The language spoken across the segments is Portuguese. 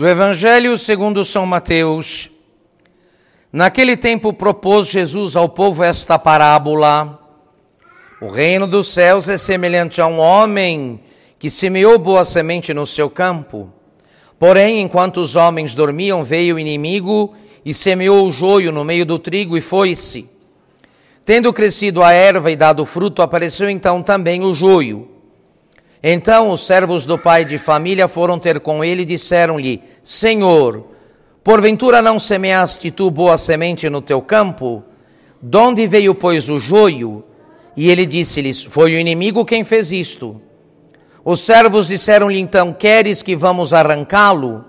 Do Evangelho segundo São Mateus. Naquele tempo propôs Jesus ao povo esta parábola: O reino dos céus é semelhante a um homem que semeou boa semente no seu campo. Porém, enquanto os homens dormiam, veio o inimigo e semeou o joio no meio do trigo e foi-se. Tendo crescido a erva e dado fruto, apareceu então também o joio. Então os servos do pai de família foram ter com ele e disseram-lhe: Senhor, porventura não semeaste tu boa semente no teu campo? Donde veio, pois, o joio? E ele disse-lhes: Foi o inimigo quem fez isto. Os servos disseram-lhe então: Queres que vamos arrancá-lo?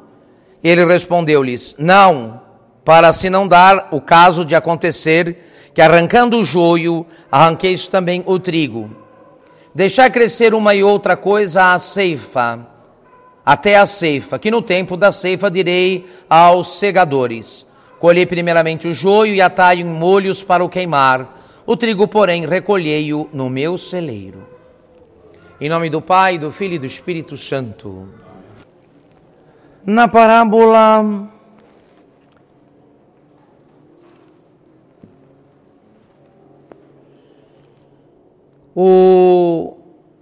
Ele respondeu-lhes: Não, para se não dar o caso de acontecer que arrancando o joio, arranqueis também o trigo. Deixar crescer uma e outra coisa à ceifa, até a ceifa, que no tempo da ceifa direi aos segadores: Colhei primeiramente o joio e atai em molhos para o queimar, o trigo, porém, recolhei-o no meu celeiro. Em nome do Pai, do Filho e do Espírito Santo. Na parábola o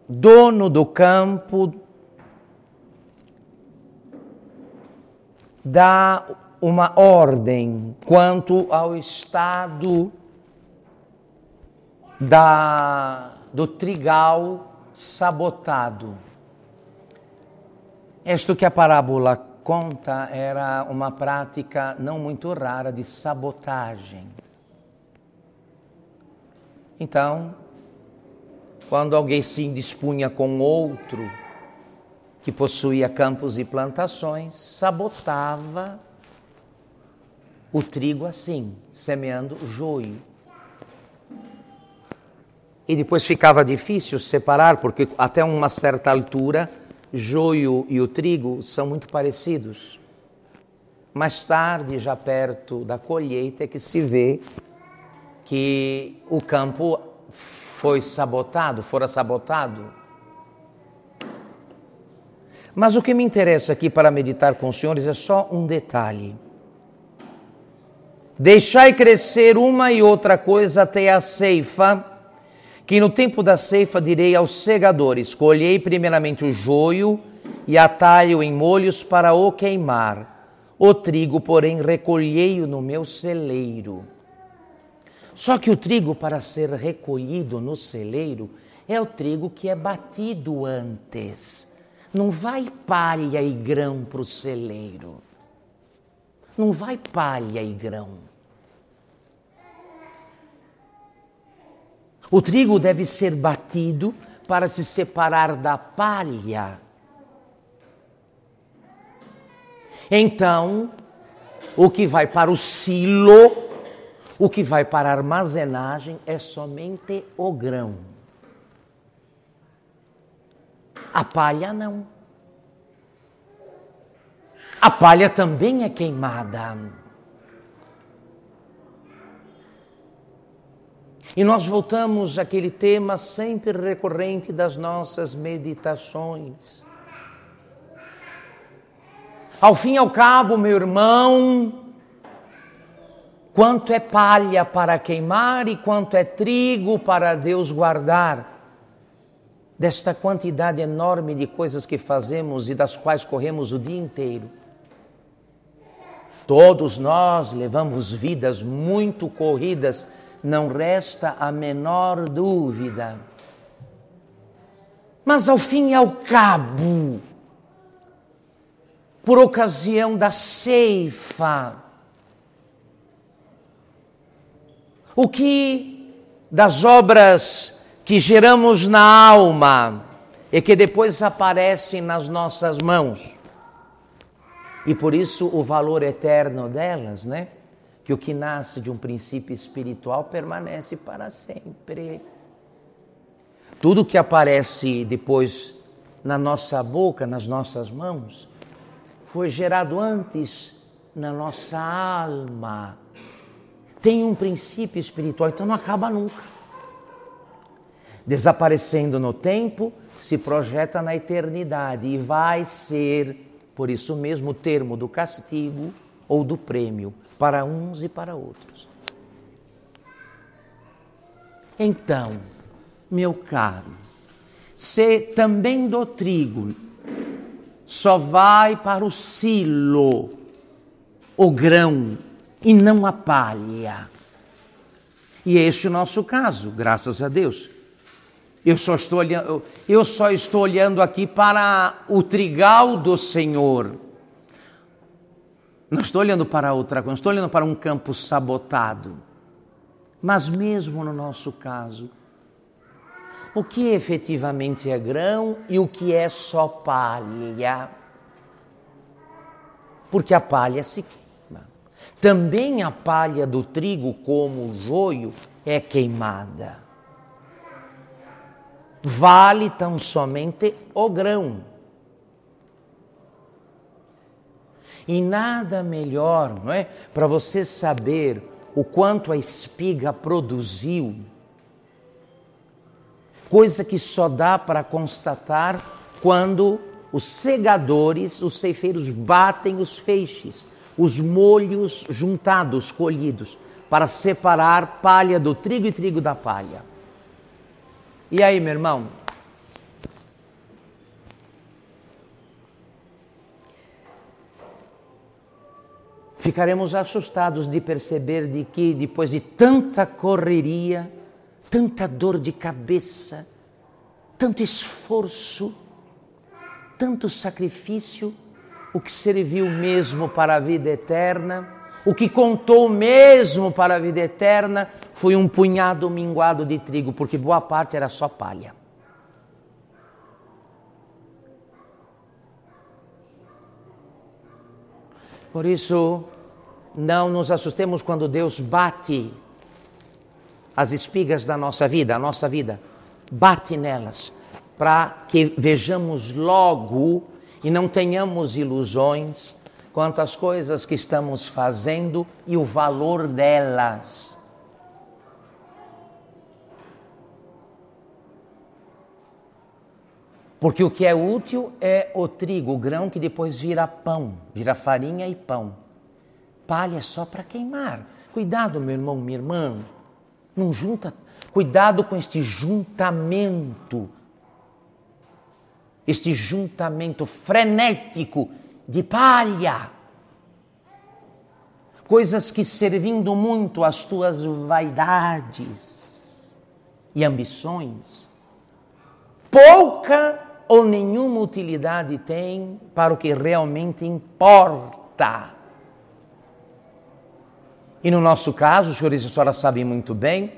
dono do campo dá uma ordem quanto ao estado da, do trigal sabotado. Isto que a parábola conta era uma prática não muito rara de sabotagem. Então, quando alguém se indispunha com outro que possuía campos e plantações, sabotava o trigo assim, semeando joio. E depois ficava difícil separar, porque até uma certa altura, joio e o trigo são muito parecidos. Mais tarde, já perto da colheita, é que se vê que o campo foi sabotado, fora sabotado. Mas o que me interessa aqui para meditar com os senhores é só um detalhe. Deixai crescer uma e outra coisa até a ceifa, que no tempo da ceifa direi aos segadores: colhei primeiramente o joio e atalho em molhos para o queimar. O trigo, porém, recolhei-o no meu celeiro. Só que o trigo, para ser recolhido no celeiro, é o trigo que é batido antes. Não vai palha e grão para o celeiro. Não vai palha e grão. O trigo deve ser batido para se separar da palha. Então, o que vai para o silo o que vai para a armazenagem é somente o grão. A palha não. A palha também é queimada. E nós voltamos àquele tema sempre recorrente das nossas meditações. Ao fim e ao cabo, meu irmão, quanto é palha para queimar e quanto é trigo para Deus guardar. Desta quantidade enorme de coisas que fazemos e das quais corremos o dia inteiro. Todos nós levamos vidas muito corridas, não resta a menor dúvida. Mas ao fim e ao cabo, por ocasião da ceifa, o que das obras que geramos na alma e que depois aparecem nas nossas mãos. E por isso o valor eterno delas, né? Que o que nasce de um princípio espiritual permanece para sempre. Tudo que aparece depois na nossa boca, nas nossas mãos, foi gerado antes na nossa alma tem um princípio espiritual, então não acaba nunca. Desaparecendo no tempo, se projeta na eternidade e vai ser Por isso mesmo o termo do castigo ou do prêmio para uns e para outros. Então, meu caro, se também do trigo só vai para o silo o grão e não a palha. E este é o nosso caso, graças a Deus. Eu só estou olhando, eu só estou olhando aqui para o trigal do Senhor. Não estou olhando para outra coisa, estou olhando para um campo sabotado. Mas mesmo no nosso caso, o que efetivamente é grão e o que é só palha? Porque a palha se queima. Também a palha do trigo, como o joio, é queimada. Vale tão somente o grão. E nada melhor, não é, para você saber o quanto a espiga produziu, coisa que só dá para constatar quando os segadores, os ceifeiros batem os feixes, os molhos juntados, colhidos, para separar palha do trigo e trigo da palha. E aí, meu irmão? Ficaremos assustados de perceber de que depois de tanta correria, tanta dor de cabeça, tanto esforço, tanto sacrifício, o que serviu mesmo para a vida eterna, o que contou mesmo para a vida eterna, foi um punhado minguado de trigo, porque boa parte era só palha. Por isso, não nos assustemos quando Deus bate as espigas da nossa vida, a nossa vida, bate nelas, para que vejamos logo e não tenhamos ilusões quanto às coisas que estamos fazendo e o valor delas. Porque o que é útil é o trigo, o grão que depois vira pão, vira farinha e pão. Palha é só para queimar. Cuidado, meu irmão, minha irmã. Não junta. Cuidado com este juntamento. Este juntamento frenético de palha. Coisas que servindo muito às tuas vaidades e ambições, pouca ou nenhuma utilidade tem para o que realmente importa. E no nosso caso, os senhores e a senhora sabem muito bem,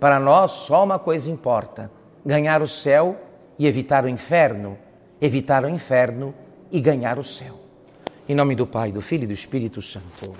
para nós só uma coisa importa: ganhar o céu e evitar o inferno, evitar o inferno e ganhar o céu. Em nome do Pai, do Filho e do Espírito Santo.